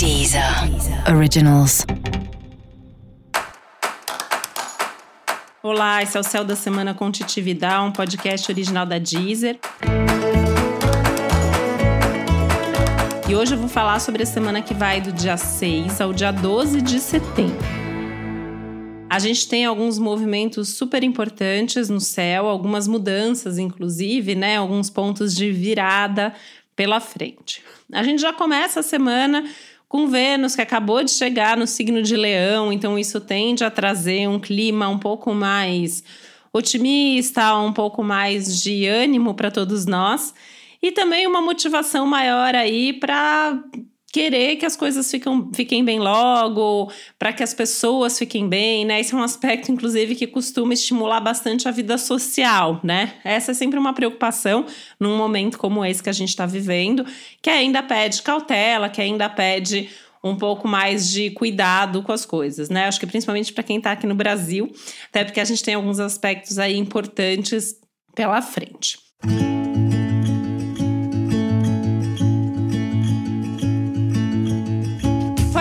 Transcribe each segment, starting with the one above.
Deezer Originals. Olá, esse é o Céu da Semana com Titividade, um podcast original da Deezer. E hoje eu vou falar sobre a semana que vai do dia 6 ao dia 12 de setembro. A gente tem alguns movimentos super importantes no céu, algumas mudanças, inclusive, né? Alguns pontos de virada pela frente. A gente já começa a semana com Vênus, que acabou de chegar no signo de Leão, então isso tende a trazer um clima um pouco mais otimista, um pouco mais de ânimo para todos nós. E também uma motivação maior aí para querer que as coisas fiquem bem logo, para que as pessoas fiquem bem, né? Esse é um aspecto, inclusive, que costuma estimular bastante a vida social, né? Essa é sempre uma preocupação num momento como esse que a gente está vivendo, que ainda pede cautela, que ainda pede um pouco mais de cuidado com as coisas, né? Acho que principalmente para quem está aqui no Brasil, até porque a gente tem alguns aspectos aí importantes pela frente.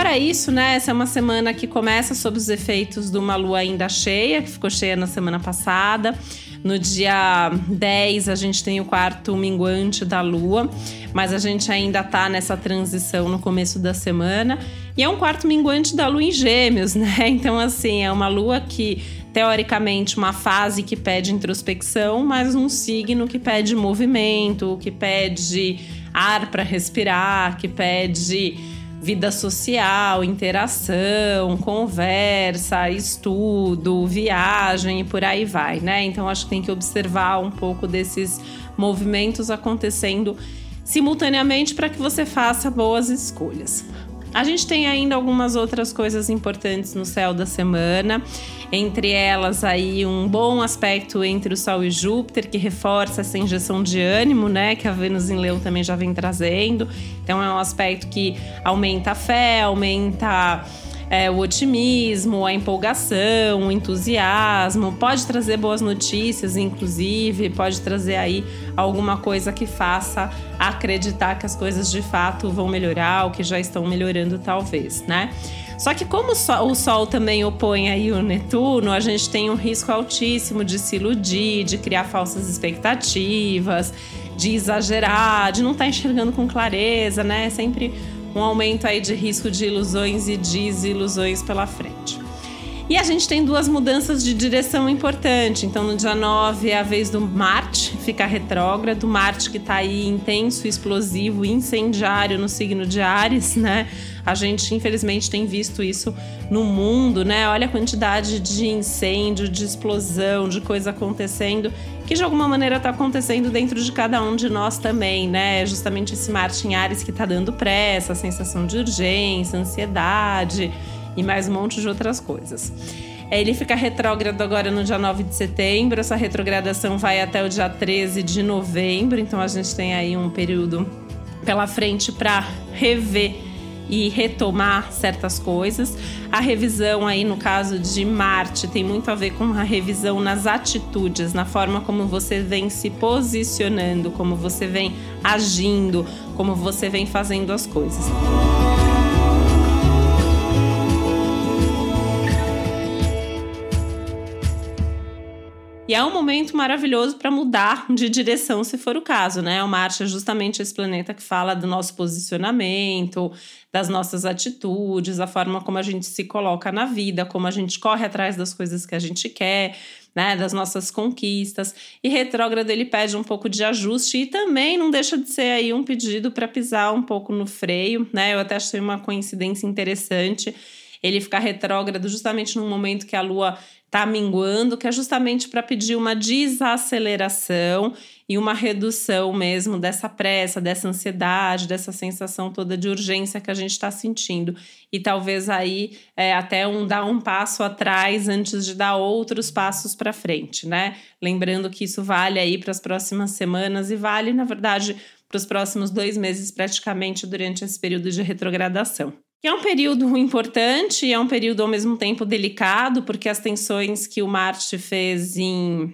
Fora isso, né, essa é uma semana que começa sob os efeitos de uma lua ainda cheia, que ficou cheia na semana passada. No dia 10, a gente tem o quarto minguante da lua, mas a gente ainda tá nessa transição no começo da semana. E é um quarto minguante da lua em Gêmeos, né? Então, assim, é uma lua que teoricamente uma fase que pede introspecção, mas um signo que pede movimento, que pede ar para respirar, que pede vida social, interação, conversa, estudo, viagem e por aí vai, né? Então acho que tem que observar um pouco desses movimentos acontecendo simultaneamente para que você faça boas escolhas. A gente tem ainda algumas outras coisas importantes no céu da semana, entre elas aí um bom aspecto entre o Sol e Júpiter, que reforça essa injeção de ânimo, né, que a Vênus em Leão também já vem trazendo. Então é um aspecto que aumenta a fé, aumenta é, o otimismo, a empolgação, o entusiasmo, pode trazer boas notícias, inclusive, pode trazer aí alguma coisa que faça acreditar que as coisas de fato vão melhorar, ou que já estão melhorando, talvez, né? Só que como o Sol também opõe aí o Netuno, a gente tem um risco altíssimo de se iludir, de criar falsas expectativas, de exagerar, de não estar tá enxergando com clareza, né? Sempre um aumento aí de risco de ilusões e desilusões pela frente. E a gente tem duas mudanças de direção importante. Então, no dia 9 é a vez do Marte ficar retrógrado, Marte que está aí intenso, explosivo, incendiário no signo de Ares, né? A gente, infelizmente, tem visto isso no mundo, né? Olha a quantidade de incêndio, de explosão, de coisa acontecendo, que de alguma maneira está acontecendo dentro de cada um de nós também, né? Justamente esse Marte em Ares que está dando pressa, sensação de urgência, ansiedade e mais um monte de outras coisas. É, ele fica retrógrado agora no dia 9 de setembro. Essa retrogradação vai até o dia 13 de novembro, então a gente tem aí um período pela frente para rever e retomar certas coisas. A revisão aí no caso de Marte tem muito a ver com a revisão nas atitudes, na forma como você vem se posicionando, como você vem agindo, como você vem fazendo as coisas. E é um momento maravilhoso para mudar de direção, se for o caso, né? O Marte é justamente esse planeta que fala do nosso posicionamento, das nossas atitudes, a forma como a gente se coloca na vida, como a gente corre atrás das coisas que a gente quer, né? Das nossas conquistas. E retrógrado ele pede um pouco de ajuste e também não deixa de ser aí um pedido para pisar um pouco no freio, né? Eu até achei uma coincidência interessante ele ficar retrógrado justamente no momento que a Lua está minguando, que é justamente para pedir uma desaceleração e uma redução mesmo dessa pressa, dessa ansiedade, dessa sensação toda de urgência que a gente está sentindo. E talvez aí é, até um dar um passo atrás antes de dar outros passos para frente, né? Lembrando que isso vale aí para as próximas semanas e vale, na verdade, para os próximos dois meses, praticamente, durante esse período de retrogradação. É um período importante, é um período ao mesmo tempo delicado, porque as tensões que o Marte fez em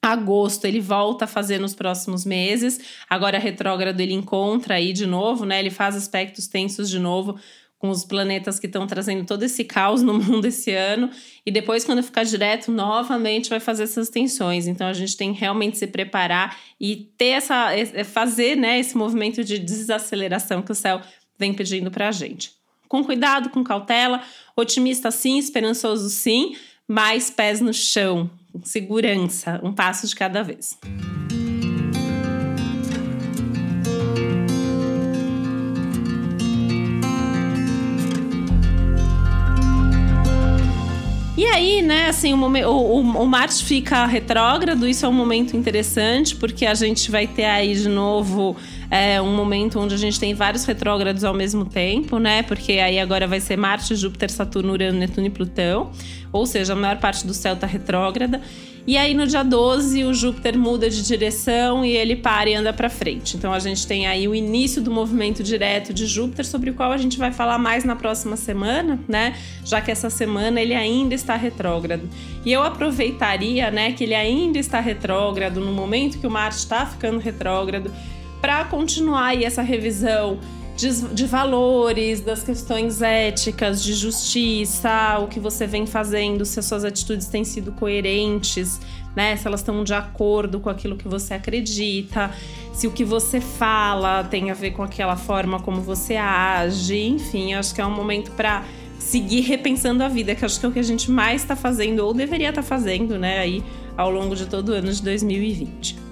agosto ele volta a fazer nos próximos meses. Agora retrógrado ele encontra aí de novo, né? Ele faz aspectos tensos de novo com os planetas que estão trazendo todo esse caos no mundo esse ano. E depois, quando ficar direto, novamente vai fazer essas tensões. Então, a gente tem realmente se preparar e ter essa. fazer né, esse movimento de desaceleração que o céu vem pedindo para a gente. Com cuidado, com cautela, otimista sim, esperançoso sim, mais pés no chão, segurança, um passo de cada vez. E aí, né, assim, o, o, o, Marte fica retrógrado, isso é um momento interessante, porque a gente vai ter aí de novo é, um momento onde a gente tem vários retrógrados ao mesmo tempo, né? Porque aí agora vai ser Marte, Júpiter, Saturno, Urano, Netuno e Plutão, ou seja, a maior parte do céu está retrógrada. E aí no dia 12 o Júpiter muda de direção e ele para e anda para frente. Então a gente tem aí o início do movimento direto de Júpiter, sobre o qual a gente vai falar mais na próxima semana, né? Já que essa semana ele ainda está retrógrado. E eu aproveitaria, né, que ele ainda está retrógrado no momento que o Marte está ficando retrógrado para continuar aí essa revisão de, de, valores, das questões éticas, de justiça, o que você vem fazendo, se as suas atitudes têm sido coerentes, né? Se elas estão de acordo com aquilo que você acredita, se o que você fala tem a ver com aquela forma como você age, enfim, acho que é um momento para seguir repensando a vida, que acho que é o que a gente mais está fazendo ou deveria estar tá fazendo, né, aí ao longo de todo o ano de 2020.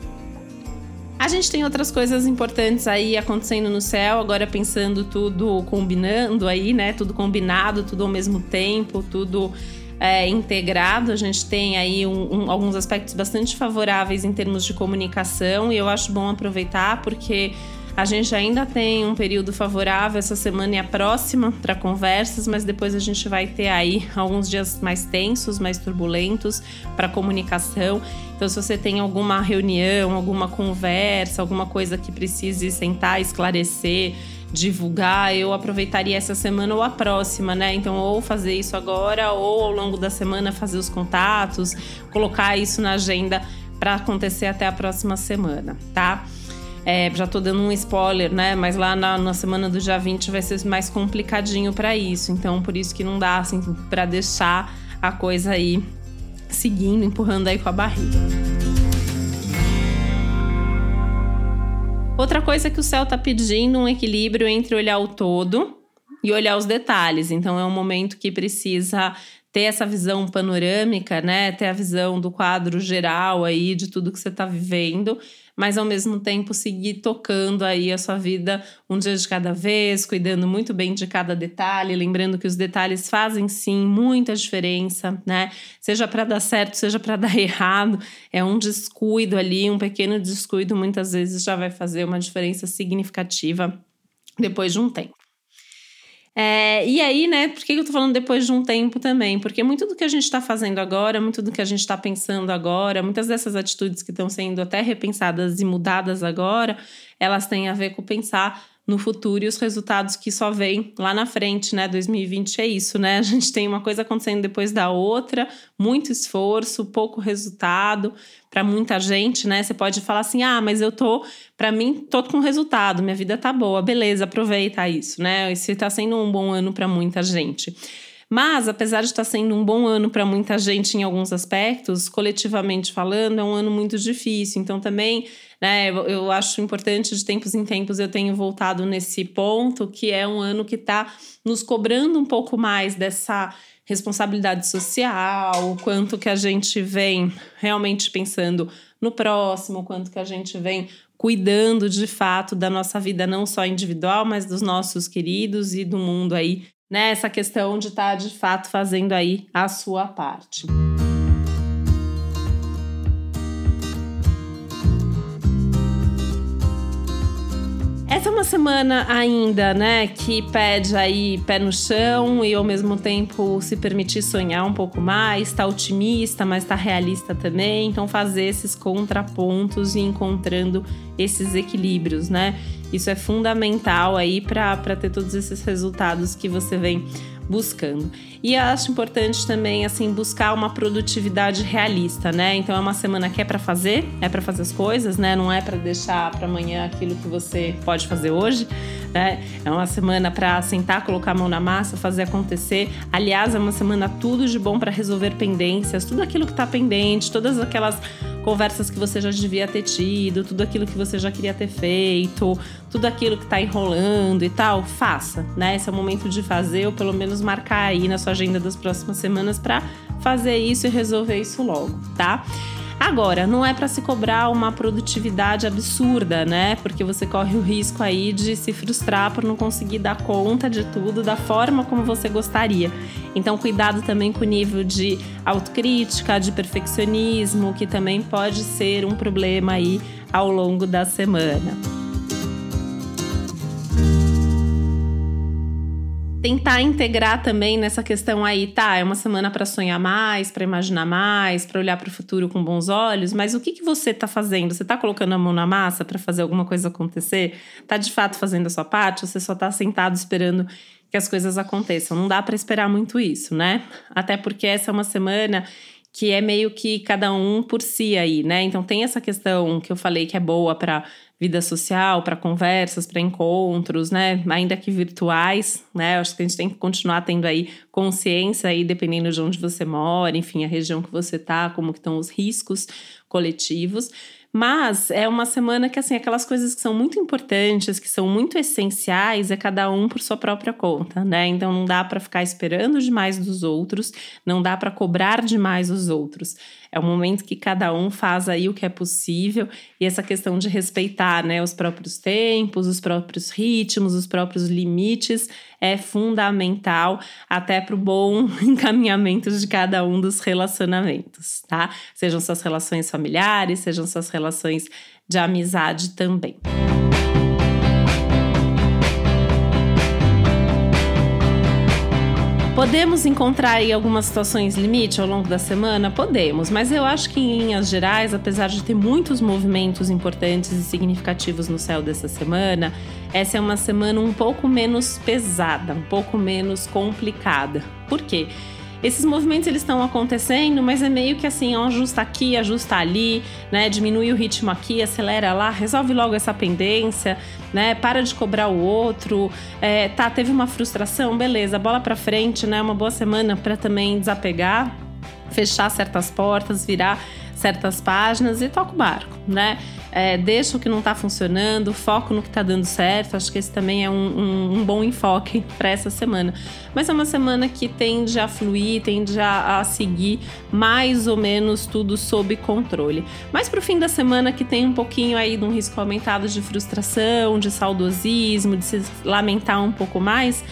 A gente tem outras coisas importantes aí acontecendo no céu, agora pensando tudo combinando aí, né? Tudo combinado, tudo ao mesmo tempo, tudo é, integrado. A gente tem aí um, um, alguns aspectos bastante favoráveis em termos de comunicação e eu acho bom aproveitar porque a gente ainda tem um período favorável essa semana e a próxima para conversas, mas depois a gente vai ter aí alguns dias mais tensos, mais turbulentos para comunicação. Então, se você tem alguma reunião, alguma conversa, alguma coisa que precise sentar, esclarecer, divulgar, eu aproveitaria essa semana ou a próxima, né? Então, ou fazer isso agora, ou ao longo da semana fazer os contatos, colocar isso na agenda para acontecer até a próxima semana, tá? É, já tô dando um spoiler, né? Mas lá na, na semana do dia 20 vai ser mais complicadinho para isso. Então, por isso que não dá, assim, para deixar a coisa aí seguindo, empurrando aí com a barriga. Outra coisa que o céu tá pedindo um equilíbrio entre olhar o todo e olhar os detalhes. Então, é um momento que precisa ter essa visão panorâmica, né? Ter a visão do quadro geral aí de tudo que você está vivendo mas ao mesmo tempo seguir tocando aí a sua vida um dia de cada vez, cuidando muito bem de cada detalhe, lembrando que os detalhes fazem sim muita diferença, né? Seja para dar certo, seja para dar errado, é um descuido ali, um pequeno descuido muitas vezes já vai fazer uma diferença significativa depois de um tempo. É, e aí, né, por que eu tô falando depois de um tempo também? Porque muito do que a gente está fazendo agora, muito do que a gente está pensando agora, muitas dessas atitudes que estão sendo até repensadas e mudadas agora, elas têm a ver com pensar no futuro e os resultados que só vêm lá na frente, né? 2020 é isso, né? A gente tem uma coisa acontecendo depois da outra, muito esforço, pouco resultado para muita gente, né? Você pode falar assim: "Ah, mas eu tô, para mim, tô com resultado, minha vida tá boa". Beleza, aproveita isso, né? Esse tá sendo um bom ano para muita gente. Mas, apesar de estar sendo um bom ano para muita gente em alguns aspectos, coletivamente falando, é um ano muito difícil. Então, também, né, eu acho importante de tempos em tempos eu tenho voltado nesse ponto, que é um ano que está nos cobrando um pouco mais dessa responsabilidade social, o quanto que a gente vem realmente pensando no próximo, o quanto que a gente vem cuidando de fato da nossa vida, não só individual, mas dos nossos queridos e do mundo aí né, essa questão de estar tá, de fato fazendo aí a sua parte. Essa é uma semana ainda, né, que pede aí pé no chão e ao mesmo tempo se permitir sonhar um pouco mais, tá otimista, mas tá realista também. Então fazer esses contrapontos e encontrando esses equilíbrios, né? Isso é fundamental aí para ter todos esses resultados que você vem buscando. E acho importante também assim buscar uma produtividade realista, né? Então é uma semana que é para fazer, é para fazer as coisas, né? Não é para deixar para amanhã aquilo que você pode fazer hoje, né? É uma semana para sentar, colocar a mão na massa, fazer acontecer. Aliás, é uma semana tudo de bom para resolver pendências, tudo aquilo que está pendente, todas aquelas conversas que você já devia ter tido, tudo aquilo que você já queria ter feito, tudo aquilo que está enrolando e tal, faça, né? Esse é o momento de fazer, ou pelo menos marcar aí na sua agenda das próximas semanas para fazer isso e resolver isso logo, tá? Agora, não é para se cobrar uma produtividade absurda, né? Porque você corre o risco aí de se frustrar por não conseguir dar conta de tudo da forma como você gostaria. Então, cuidado também com o nível de autocrítica, de perfeccionismo, que também pode ser um problema aí ao longo da semana. Tentar integrar também nessa questão aí, tá? É uma semana para sonhar mais, para imaginar mais, para olhar para o futuro com bons olhos, mas o que, que você está fazendo? Você está colocando a mão na massa para fazer alguma coisa acontecer? Tá de fato fazendo a sua parte? Ou você só está sentado esperando que as coisas aconteçam? Não dá para esperar muito isso, né? Até porque essa é uma semana que é meio que cada um por si aí, né? Então tem essa questão que eu falei que é boa para vida social, para conversas, para encontros, né? Ainda que virtuais, né? Acho que a gente tem que continuar tendo aí consciência aí, dependendo de onde você mora, enfim, a região que você tá, como que estão os riscos coletivos. Mas é uma semana que, assim, aquelas coisas que são muito importantes, que são muito essenciais, é cada um por sua própria conta, né? Então não dá para ficar esperando demais dos outros, não dá para cobrar demais os outros. É o momento que cada um faz aí o que é possível e essa questão de respeitar, né, os próprios tempos, os próprios ritmos, os próprios limites é fundamental até para o bom encaminhamento de cada um dos relacionamentos, tá? Sejam suas relações familiares, sejam suas relações de amizade também. Podemos encontrar aí algumas situações limite ao longo da semana? Podemos, mas eu acho que em linhas gerais, apesar de ter muitos movimentos importantes e significativos no céu dessa semana, essa é uma semana um pouco menos pesada, um pouco menos complicada. Por quê? esses movimentos eles estão acontecendo, mas é meio que assim, ajusta aqui, ajusta ali, né? Diminui o ritmo aqui, acelera lá, resolve logo essa pendência, né? Para de cobrar o outro. É, tá, teve uma frustração, beleza, bola para frente, né? Uma boa semana para também desapegar, fechar certas portas, virar certas páginas e toca o barco, né? É, deixa o que não está funcionando, foco no que está dando certo. Acho que esse também é um, um, um bom enfoque para essa semana. Mas é uma semana que tende a fluir, tende a, a seguir mais ou menos tudo sob controle. Mas para o fim da semana que tem um pouquinho aí de um risco aumentado de frustração, de saudosismo, de se lamentar um pouco mais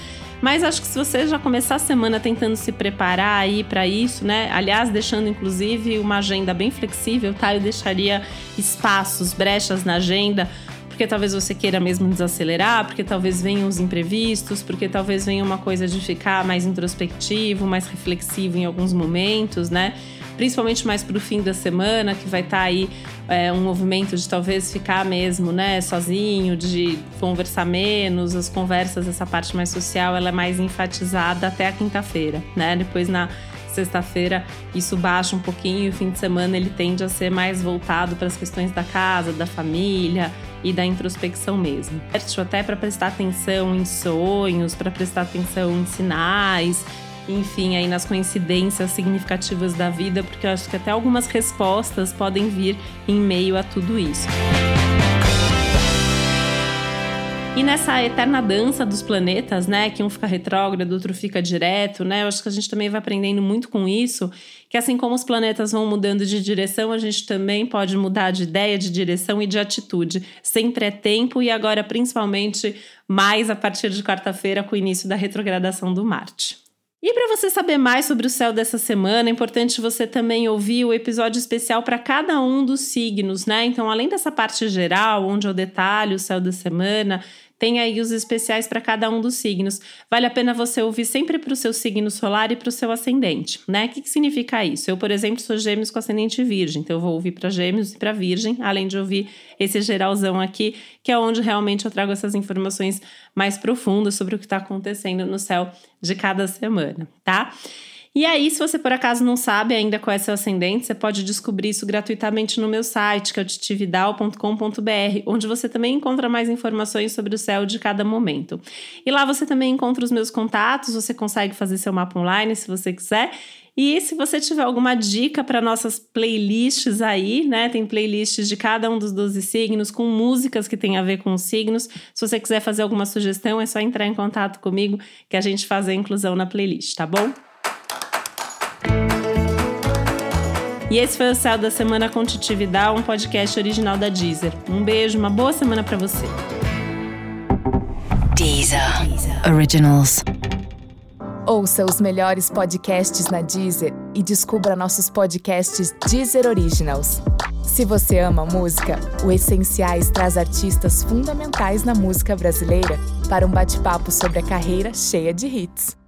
mas acho que se você já começar a semana tentando se preparar aí para isso, né? Aliás, deixando inclusive uma agenda bem flexível, tá? Eu deixaria espaços, brechas na agenda porque talvez você queira mesmo desacelerar, porque talvez venham os imprevistos, porque talvez venha uma coisa de ficar mais introspectivo, mais reflexivo em alguns momentos, né? Principalmente mais para o fim da semana, que vai estar tá aí é, um movimento de talvez ficar mesmo, né, sozinho, de conversar menos, as conversas, essa parte mais social, ela é mais enfatizada até a quinta-feira, né? Depois na sexta-feira isso baixa um pouquinho, e o fim de semana ele tende a ser mais voltado para as questões da casa, da família e da introspecção mesmo. Até para prestar atenção em sonhos, para prestar atenção em sinais, enfim, aí nas coincidências significativas da vida, porque eu acho que até algumas respostas podem vir em meio a tudo isso. E nessa eterna dança dos planetas, né, que um fica retrógrado, outro fica direto, né? Eu acho que a gente também vai aprendendo muito com isso, que assim como os planetas vão mudando de direção, a gente também pode mudar de ideia, de direção e de atitude. Sempre é tempo e agora principalmente mais a partir de quarta-feira com o início da retrogradação do Marte. E para você saber mais sobre o céu dessa semana, é importante você também ouvir o episódio especial para cada um dos signos, né? Então, além dessa parte geral, onde eu detalho o céu da semana, tem aí os especiais para cada um dos signos. Vale a pena você ouvir sempre para o seu signo solar e para o seu ascendente, né? O que, que significa isso? Eu, por exemplo, sou gêmeos com ascendente virgem, então eu vou ouvir para gêmeos e para virgem, além de ouvir esse geralzão aqui, que é onde realmente eu trago essas informações mais profundas sobre o que está acontecendo no céu de cada semana, tá? E aí, se você por acaso não sabe ainda qual é seu ascendente, você pode descobrir isso gratuitamente no meu site, que é o titividal.com.br, onde você também encontra mais informações sobre o céu de cada momento. E lá você também encontra os meus contatos, você consegue fazer seu mapa online se você quiser. E se você tiver alguma dica para nossas playlists aí, né? Tem playlists de cada um dos 12 signos, com músicas que tem a ver com os signos. Se você quiser fazer alguma sugestão, é só entrar em contato comigo que a gente faz a inclusão na playlist, tá bom? E esse foi o Céu da Semana com Titi Vidal, um podcast original da Deezer. Um beijo, uma boa semana para você. Deezer. Originals. Ouça os melhores podcasts na Deezer e descubra nossos podcasts Deezer Originals. Se você ama música, o Essenciais traz artistas fundamentais na música brasileira para um bate-papo sobre a carreira cheia de hits.